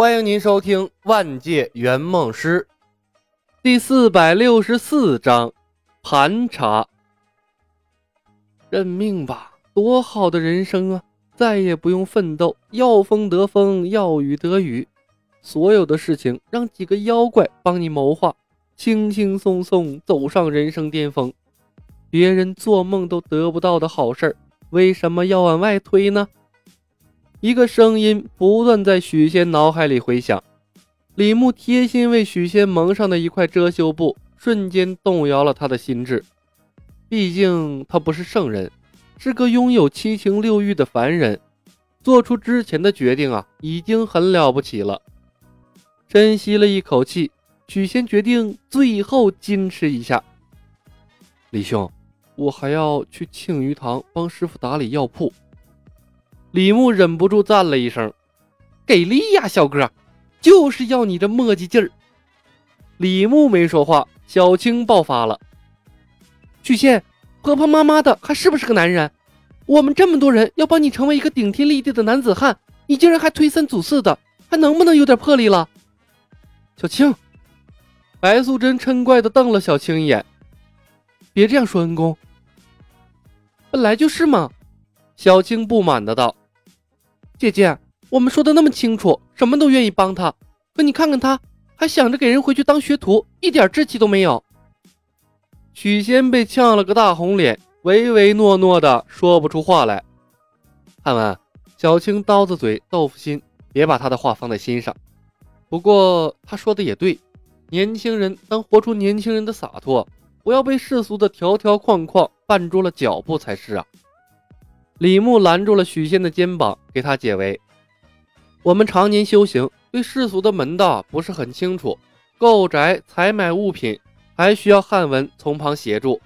欢迎您收听《万界圆梦师》第四百六十四章盘查。认命吧，多好的人生啊！再也不用奋斗，要风得风，要雨得雨，所有的事情让几个妖怪帮你谋划，轻轻松松走上人生巅峰。别人做梦都得不到的好事儿，为什么要往外推呢？一个声音不断在许仙脑海里回响，李牧贴心为许仙蒙上的一块遮羞布，瞬间动摇了他的心智。毕竟他不是圣人，是个拥有七情六欲的凡人，做出之前的决定啊，已经很了不起了。深吸了一口气，许仙决定最后矜持一下。李兄，我还要去庆余堂帮师傅打理药铺。李牧忍不住赞了一声：“给力呀，小哥！就是要你这磨叽劲儿。”李牧没说话，小青爆发了：“许仙，婆婆妈妈的，还是不是个男人？我们这么多人要帮你成为一个顶天立地的男子汉，你竟然还推三阻四的，还能不能有点魄力了？”小青，白素贞嗔怪的瞪了小青一眼：“别这样说，恩公，本来就是嘛。”小青不满的道。姐姐，我们说的那么清楚，什么都愿意帮他，可你看看他，还想着给人回去当学徒，一点志气都没有。许仙被呛了个大红脸，唯唯诺诺的说不出话来。汉文，小青刀子嘴豆腐心，别把他的话放在心上。不过他说的也对，年轻人当活出年轻人的洒脱，不要被世俗的条条框框绊住了脚步才是啊。李牧拦住了许仙的肩膀，给他解围。我们常年修行，对世俗的门道不是很清楚，购宅、采买物品还需要汉文从旁协助。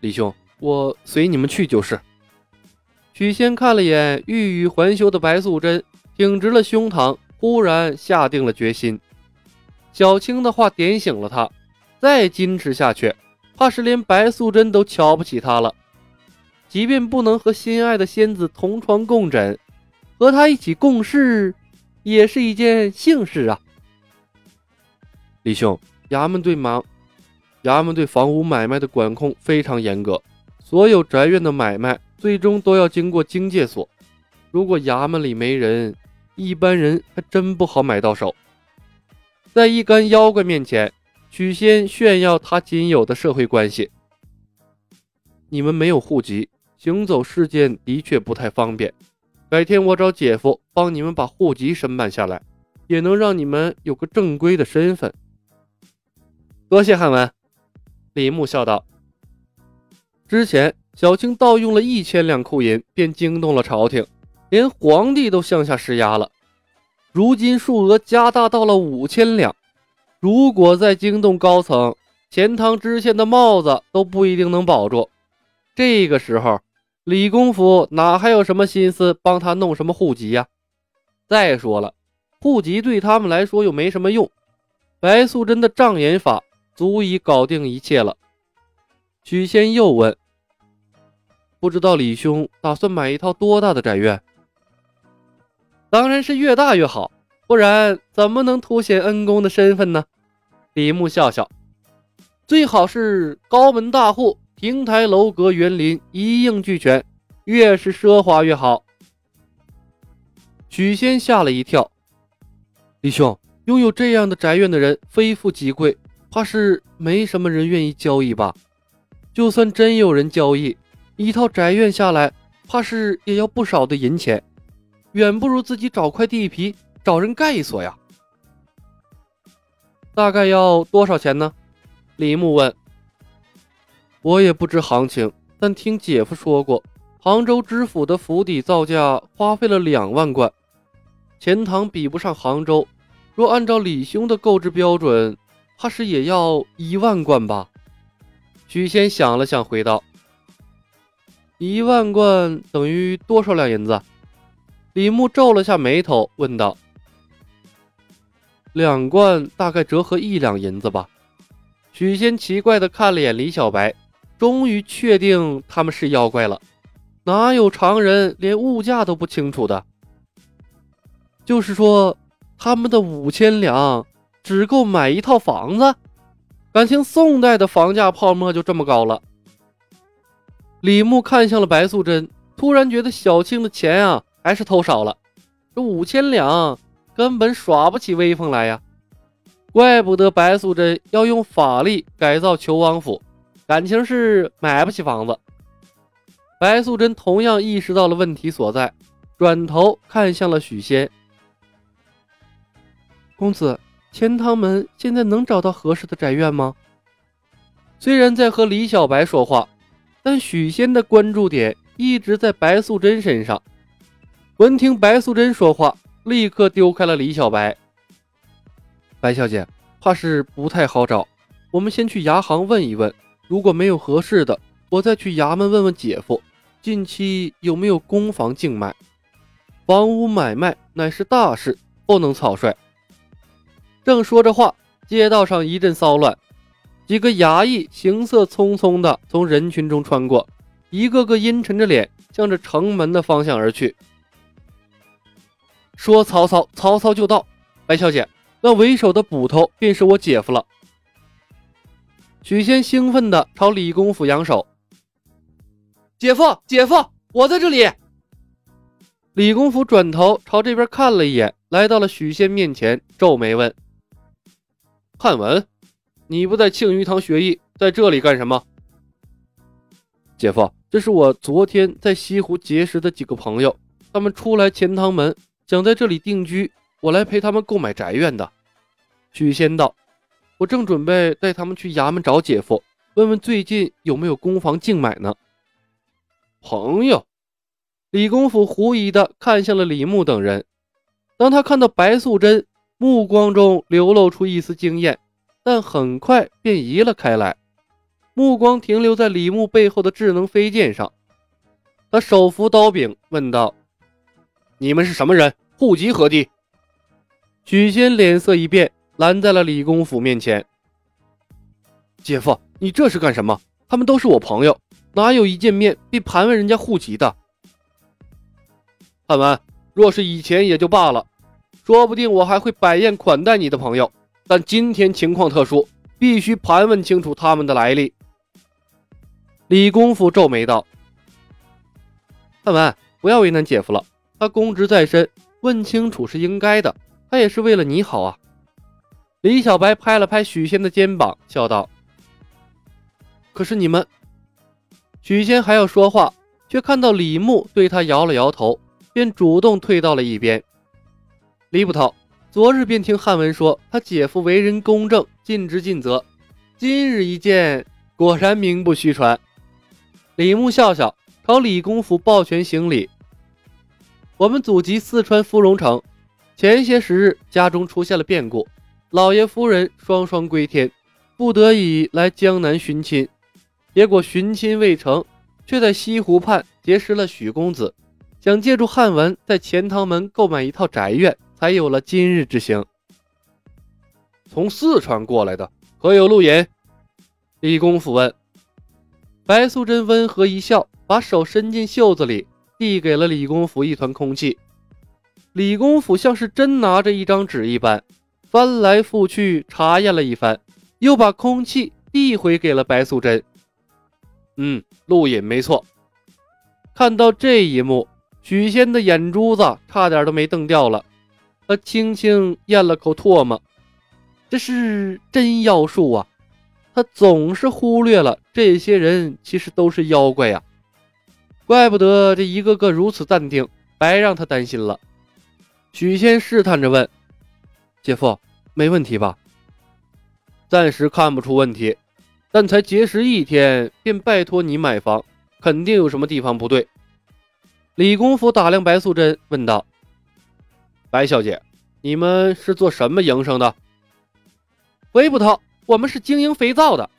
李兄，我随你们去就是。许仙看了眼欲语还休的白素贞，挺直了胸膛，忽然下定了决心。小青的话点醒了他，再矜持下去，怕是连白素贞都瞧不起他了。即便不能和心爱的仙子同床共枕，和他一起共事，也是一件幸事啊！李兄，衙门对忙，衙门对房屋买卖的管控非常严格，所有宅院的买卖最终都要经过经界所。如果衙门里没人，一般人还真不好买到手。在一干妖怪面前，许仙炫耀他仅有的社会关系。你们没有户籍。行走世间的确不太方便，改天我找姐夫帮你们把户籍申办下来，也能让你们有个正规的身份。多谢汉文，李牧笑道。之前小青盗用了一千两库银，便惊动了朝廷，连皇帝都向下施压了。如今数额加大到了五千两，如果再惊动高层，钱塘知县的帽子都不一定能保住。这个时候。李公甫哪还有什么心思帮他弄什么户籍呀？再说了，户籍对他们来说又没什么用。白素贞的障眼法足以搞定一切了。许仙又问：“不知道李兄打算买一套多大的宅院？”当然是越大越好，不然怎么能凸显恩公的身份呢？李牧笑笑：“最好是高门大户。”亭台楼阁、园林一应俱全，越是奢华越好。许仙吓了一跳，李兄，拥有这样的宅院的人非富即贵，怕是没什么人愿意交易吧？就算真有人交易，一套宅院下来，怕是也要不少的银钱，远不如自己找块地皮，找人盖一所呀。大概要多少钱呢？李牧问。我也不知行情，但听姐夫说过，杭州知府的府邸造价花费了两万贯，钱塘比不上杭州。若按照李兄的购置标准，怕是也要一万贯吧？许仙想了想，回道：“一万贯等于多少两银子？”李牧皱了下眉头，问道：“两贯大概折合一两银子吧？”许仙奇怪的看了眼李小白。终于确定他们是妖怪了，哪有常人连物价都不清楚的？就是说，他们的五千两只够买一套房子，感情宋代的房价泡沫就这么高了。李牧看向了白素贞，突然觉得小青的钱啊还是偷少了，这五千两根本耍不起威风来呀！怪不得白素贞要用法力改造求王府，感情是买不起房子。白素贞同样意识到了问题所在，转头看向了许仙。公子，钱塘门现在能找到合适的宅院吗？虽然在和李小白说话，但许仙的关注点一直在白素贞身上。闻听白素贞说话，立刻丢开了李小白。白小姐，怕是不太好找，我们先去牙行问一问，如果没有合适的，我再去衙门问问姐夫，近期有没有公房竞卖。房屋买卖乃是大事，不能草率。正说着话，街道上一阵骚乱，几个衙役行色匆匆地从人群中穿过，一个个阴沉着脸，向着城门的方向而去。说曹操，曹操就到。白小姐，那为首的捕头便是我姐夫了。许仙兴奋地朝李公甫扬手：“姐夫，姐夫，我在这里。”李公甫转头朝这边看了一眼，来到了许仙面前，皱眉问。汉文，你不在庆余堂学艺，在这里干什么？姐夫，这是我昨天在西湖结识的几个朋友，他们初来钱塘门，想在这里定居，我来陪他们购买宅院的。许仙道：“我正准备带他们去衙门找姐夫，问问最近有没有公房竞买呢。”朋友，李公甫狐疑的看向了李牧等人，当他看到白素贞。目光中流露出一丝惊艳，但很快便移了开来，目光停留在李牧背后的智能飞剑上。他手扶刀柄，问道：“你们是什么人？户籍何地？”许仙脸色一变，拦在了李公甫面前：“姐夫，你这是干什么？他们都是我朋友，哪有一见面必盘问人家户籍的？”汉文，若是以前也就罢了。说不定我还会摆宴款待你的朋友，但今天情况特殊，必须盘问清楚他们的来历。李公甫皱眉道：“汉文，不要为难姐夫了，他公职在身，问清楚是应该的。他也是为了你好啊。”李小白拍了拍许仙的肩膀，笑道：“可是你们……”许仙还要说话，却看到李牧对他摇了摇头，便主动退到了一边。李捕头，昨日便听汉文说，他姐夫为人公正，尽职尽责。今日一见，果然名不虚传。李牧笑笑，朝李公府抱拳行礼。我们祖籍四川芙蓉城，前些时日家中出现了变故，老爷夫人双双归天，不得已来江南寻亲。结果寻亲未成，却在西湖畔结识了许公子，想借助汉文在钱塘门购买一套宅院。才有了今日之行。从四川过来的，可有路引？李公甫问。白素贞温和一笑，把手伸进袖子里，递给了李公甫一团空气。李公甫像是真拿着一张纸一般，翻来覆去查验了一番，又把空气递回给了白素贞。嗯，路引没错。看到这一幕，许仙的眼珠子差点都没瞪掉了。他轻轻咽了口唾沫，这是真妖术啊！他总是忽略了这些人其实都是妖怪呀，怪不得这一个个如此淡定，白让他担心了。许仙试探着问：“姐夫，没问题吧？”暂时看不出问题，但才结识一天便拜托你买房，肯定有什么地方不对。李公甫打量白素贞，问道。白小姐，你们是做什么营生的？韦捕头，我们是经营肥皂的。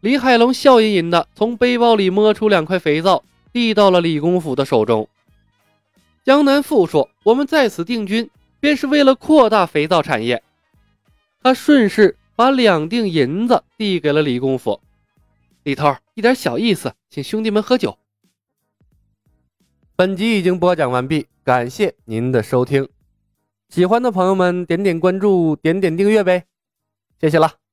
李海龙笑吟吟的从背包里摸出两块肥皂，递到了李公甫的手中。江南富说：“我们在此定居，便是为了扩大肥皂产业。”他顺势把两锭银子递给了李公甫。李头，一点小意思，请兄弟们喝酒。本集已经播讲完毕，感谢您的收听。喜欢的朋友们点点关注，点点订阅呗，谢谢了。